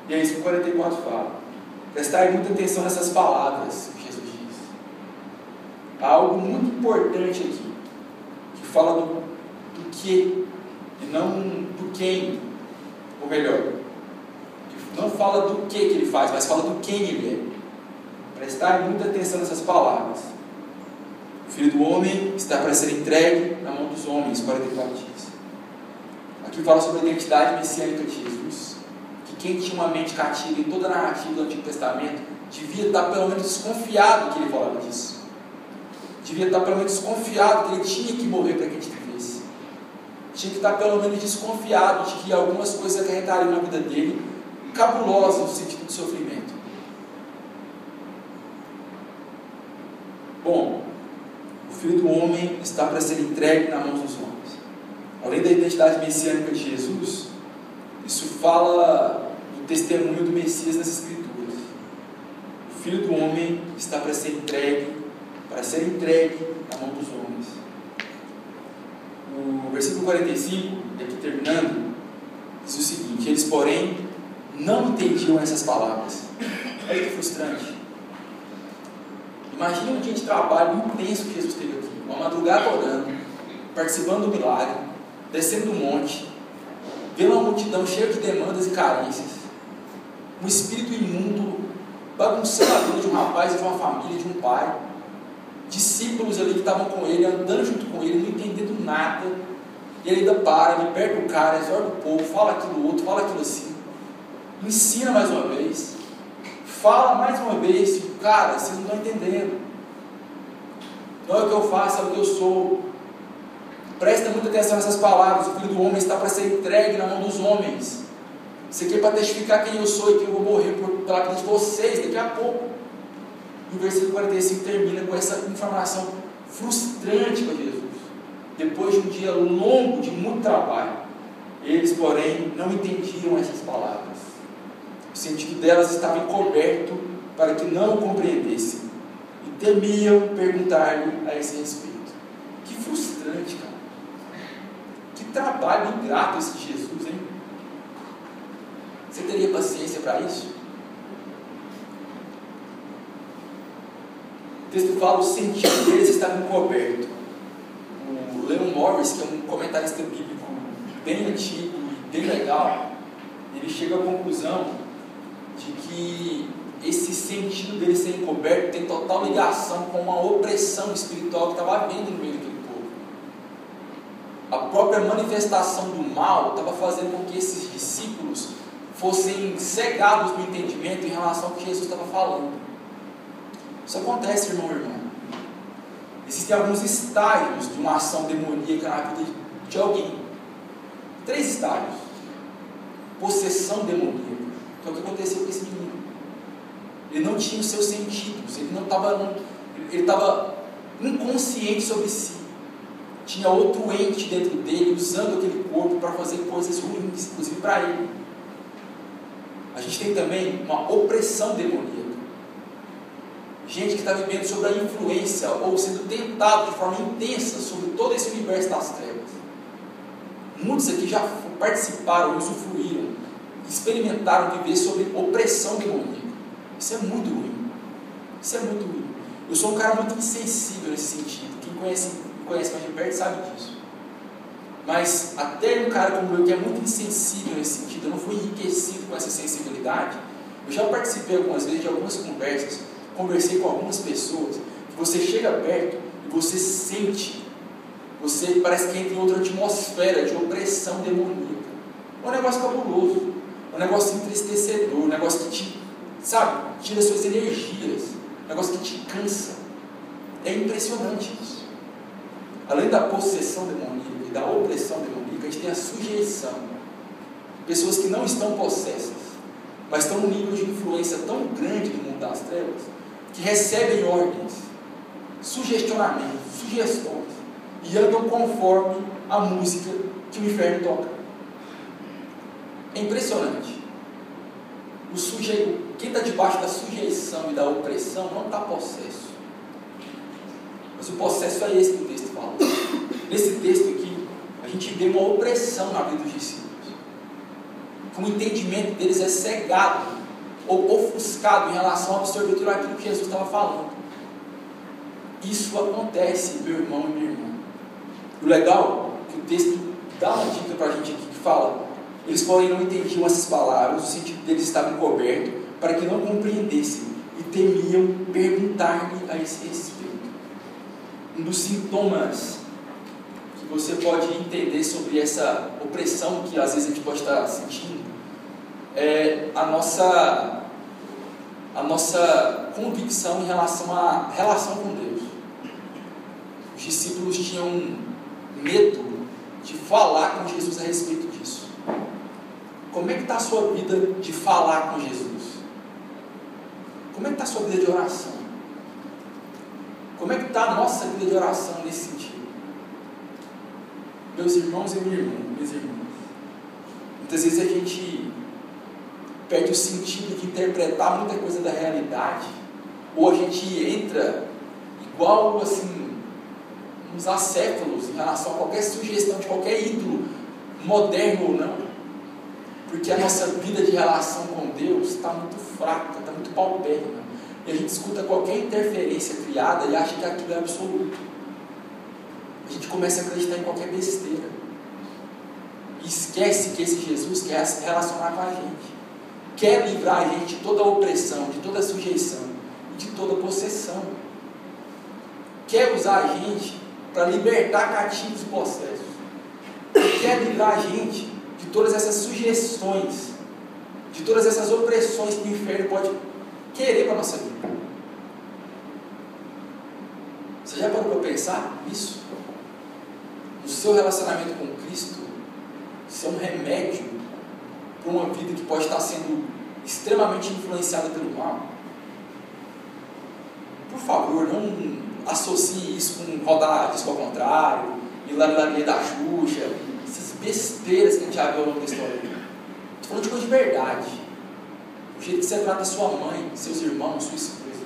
Speaker 1: E é isso que o 44 fala. Prestar muita atenção nessas palavras que Jesus diz. Há algo muito importante aqui, que fala do, do que e não do quem, ou melhor, não fala do que, que ele faz, mas fala do quem ele é. Prestar muita atenção nessas palavras. O filho do homem está para ser entregue na mão dos homens, 44 dias. Aqui fala sobre a identidade messiânica de Jesus. Que quem tinha uma mente cativa em toda a narrativa do Antigo Testamento devia estar pelo menos desconfiado que ele falava disso. Devia estar pelo menos desconfiado que ele tinha que morrer para que a gente vivesse. Tinha que estar pelo menos desconfiado de que algumas coisas acarretariam na vida dele cabulosas no sentido de sofrimento. Bom, o Filho do Homem está para ser entregue na mão dos homens. Além da identidade messiânica de Jesus, isso fala do testemunho do Messias nas Escrituras. O Filho do Homem está para ser entregue, para ser entregue na mão dos homens. O versículo 45, aqui terminando, diz o seguinte: Eles, porém, não entendiam essas palavras. Olha que frustrante. Imagina um dia de trabalho intenso que Jesus teve aqui, uma madrugada orando, participando do milagre, descendo do monte, vendo uma multidão cheia de demandas e carências, um espírito imundo vida de um rapaz de uma família, de um pai, discípulos ali que estavam com ele, andando junto com ele, não entendendo nada, e ele ainda para, perde o cara, exorta o povo, fala aquilo outro, fala aquilo assim. Ensina mais uma vez, fala mais uma vez, cara, vocês não estão entendendo. Não é o que eu faço, é o que eu sou. Presta muita atenção nessas palavras. O filho do homem está para ser entregue na mão dos homens. Isso aqui é para testificar quem eu sou e que eu vou morrer por, pela vida de vocês daqui a pouco. E o versículo 45 termina com essa informação frustrante para Jesus. Depois de um dia longo de muito trabalho, eles, porém, não entendiam essas palavras. O sentido delas estava encoberto para que não o compreendessem e temiam perguntar-lhe a esse respeito. Que frustrante, cara. Trabalho ingrato esse Jesus, hein? Você teria paciência para isso? O texto fala o sentido deles estava encoberto. O Leon Morris, que é um comentarista bíblico bem antigo e bem legal, ele chega à conclusão de que esse sentido dele ser encoberto tem total ligação com uma opressão espiritual que estava havendo no meio povo. A própria manifestação do mal estava fazendo com que esses discípulos fossem cegados no entendimento em relação ao que Jesus estava falando. Isso acontece, irmão e irmã. Existem alguns estágios de uma ação demoníaca na vida de alguém. Três estágios: possessão demoníaca que é o que aconteceu com esse menino. Ele não tinha os seus sentidos, ele não estava. Ele estava inconsciente sobre si. Tinha outro ente dentro dele usando aquele corpo para fazer coisas ruins, inclusive para ele. A gente tem também uma opressão demoníaca. Gente que está vivendo sob a influência ou sendo tentado de forma intensa sobre todo esse universo das trevas. Muitos aqui já participaram, usufruíram experimentaram viver sob opressão demoníaca. Isso é muito ruim. Isso é muito ruim. Eu sou um cara muito insensível nesse sentido. Quem conhece, conhece mais de perto sabe disso. Mas até um cara como eu que é muito insensível nesse sentido, eu não fui enriquecido com essa sensibilidade. Eu já participei algumas vezes de algumas conversas, conversei com algumas pessoas, que você chega perto e você sente, você parece que entra em outra atmosfera de opressão demoníaca. É um negócio cabuloso um negócio entristecedor, um negócio que te, sabe, tira suas energias, um negócio que te cansa. É impressionante isso. Além da possessão demoníaca e da opressão demoníaca, a gente tem a sujeição. Pessoas que não estão possessas, mas estão num nível de influência tão grande no mundo das trevas, que recebem ordens, sugestionamentos, sugestões e andam conforme a música que o inferno toca. É impressionante. O suje... Quem está debaixo da sujeição e da opressão não está possesso. Mas o possesso é esse que o texto fala. Nesse texto aqui, a gente vê uma opressão na vida dos discípulos. Que o entendimento deles é cegado ou ofuscado em relação a absorver tudo aquilo que Jesus estava falando. Isso acontece, meu irmão e minha irmã. O legal é que o texto dá uma dica para a gente aqui que fala: eles, porém, não entendiam essas palavras, o sentido deles estava encoberto, para que não compreendessem e temiam perguntar-lhe a esse respeito. Um dos sintomas que você pode entender sobre essa opressão que às vezes a gente pode estar sentindo é a nossa a nossa convicção em relação à relação com Deus. Os discípulos tinham medo de falar com Jesus a respeito disso. Como é que está a sua vida de falar com Jesus? Como é que está a sua vida de oração? Como é que está a nossa vida de oração nesse sentido? Meus irmãos e minha irmã, minhas irmãs, muitas vezes a gente perde o sentido de interpretar muita coisa da realidade, ou a gente entra igual assim uns acéfalos em relação a qualquer sugestão de qualquer ídolo, moderno ou não, porque a nossa vida de relação com Deus está muito fraca, está muito paupérrima, e a gente escuta qualquer interferência criada e acha que aquilo é absoluto. A gente começa a acreditar em qualquer besteira. E esquece que esse Jesus quer se relacionar com a gente quer livrar a gente de toda a opressão, de toda a sujeição e de toda possessão. Quer usar a gente para libertar cativos e. Quer livrar a gente de todas essas sugestões, de todas essas opressões que o inferno pode querer para a nossa vida. Você já parou para pensar nisso? No seu relacionamento com Cristo, isso é um remédio para uma vida que pode estar sendo extremamente influenciada pelo mal. Por favor, não associe isso com rodar disco ao contrário, milagria da Xuxa, essas besteiras que a gente já viu ao longo da história. Estou falando de coisa de verdade. O jeito que você trata sua mãe, seus irmãos, sua esposa.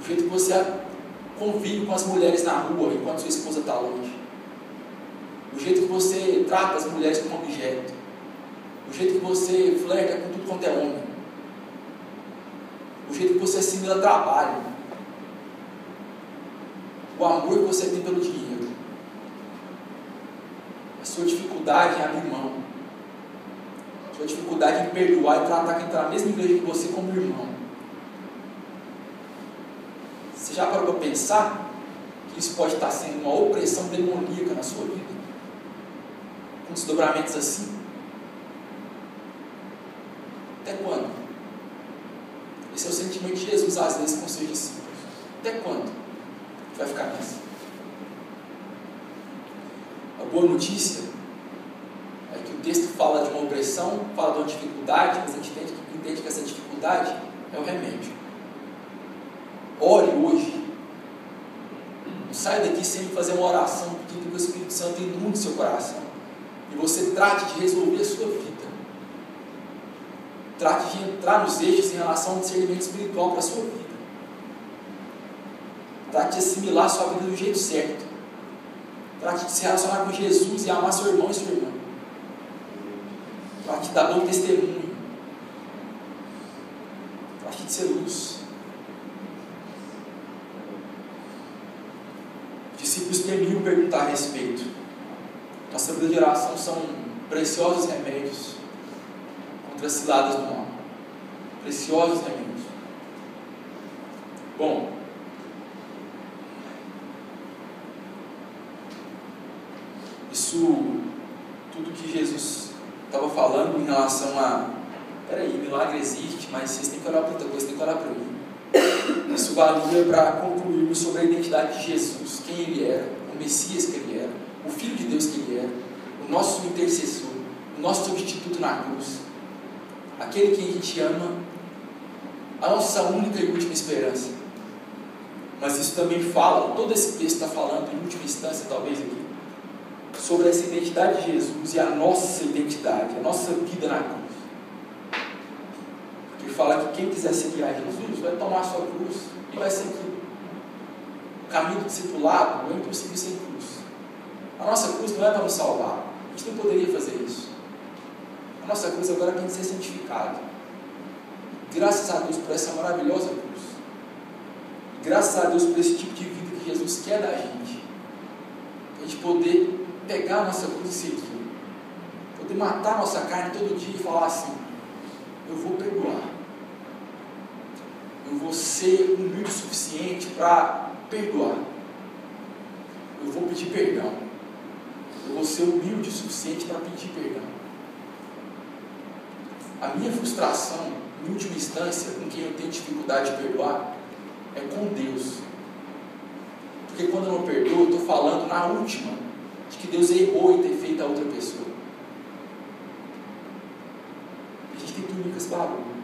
Speaker 1: O jeito que você convive com as mulheres na rua enquanto sua esposa está longe. O jeito que você trata as mulheres como objeto. O jeito que você flerta com tudo quanto é homem, o jeito que você assimila trabalho, o amor que você tem pelo dinheiro, a sua dificuldade em abrir mão, sua dificuldade em perdoar e tratar quem está na mesma igreja que você como irmão. Você já parou para pensar que isso pode estar sendo uma opressão demoníaca na sua vida? Com desdobramentos assim? Até quando? Esse é o sentimento de Jesus às vezes com seus discípulos. Até quando? Vai ficar nessa. A boa notícia o texto fala de uma opressão, fala de uma dificuldade, mas a gente entende, entende que essa dificuldade é o remédio. Ore hoje. Não saia daqui sem fazer uma oração pedindo que o Espírito Santo inunde seu coração. E você trate de resolver a sua vida. Trate de entrar nos eixos em relação ao discernimento espiritual para a sua vida. Trate de assimilar a sua vida do jeito certo. Trate de se relacionar com Jesus e amar seu irmão e sua irmã. Trate de dar bom testemunho. Trate de ser luz. Os discípulos temiam perguntar a respeito. Nossa vida de oração são preciosos remédios contra as ciladas do mal. Preciosos remédios. Bom, isso, tudo que Jesus estava falando em relação a. Peraí, milagre existe, mas vocês têm que orar para outra coisa, têm que orar para mim. Isso valia para concluirmos sobre a identidade de Jesus, quem ele era, o Messias que ele era, o Filho de Deus que ele era, o nosso intercessor, o nosso substituto na cruz aquele que a gente ama a nossa única e última esperança. Mas isso também fala, todo esse texto está falando, em última instância, talvez aqui, sobre essa identidade de Jesus e a nossa identidade, a nossa vida na cruz. Fala que quem quiser seguir a Jesus vai tomar a sua cruz e vai seguir. O caminho do discipulado é impossível sem cruz. A nossa cruz não é para nos salvar. A gente não poderia fazer isso. A nossa cruz agora tem que ser santificada. Graças a Deus por essa maravilhosa cruz. Graças a Deus por esse tipo de vida que Jesus quer da gente. A gente poder pegar a nossa cruz e seguir. Poder matar a nossa carne todo dia e falar assim: Eu vou perdoar. Eu vou ser humilde o suficiente para perdoar. Eu vou pedir perdão. Eu vou ser humilde o suficiente para pedir perdão. A minha frustração, em última instância, com quem eu tenho dificuldade de perdoar, é com Deus. Porque quando eu não perdoo, eu estou falando na última, de que Deus errou em ter feito a outra pessoa. A gente tem esse barulho.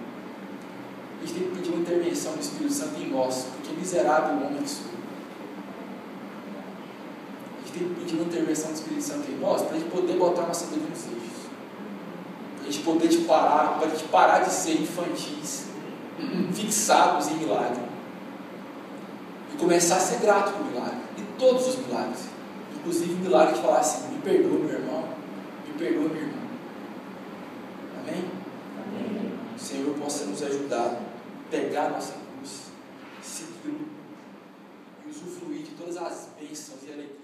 Speaker 1: A gente tem que pedir uma intervenção do Espírito Santo em nós, porque miserável o homem que sou. A gente tem que pedir uma intervenção do Espírito Santo em nós para a gente poder botar nossa vida nos eixos. Para a gente poder de parar, para a gente parar de ser infantis, fixados em milagre. E começar a ser grato por milagre. E todos os milagres. Inclusive o milagre de falar assim, me perdoa meu irmão, me perdoa minha irmã. Amém? Amém. O Senhor possa nos ajudar pegar nossa cruz, segui-lo e usufruir de todas as bênçãos e alegrias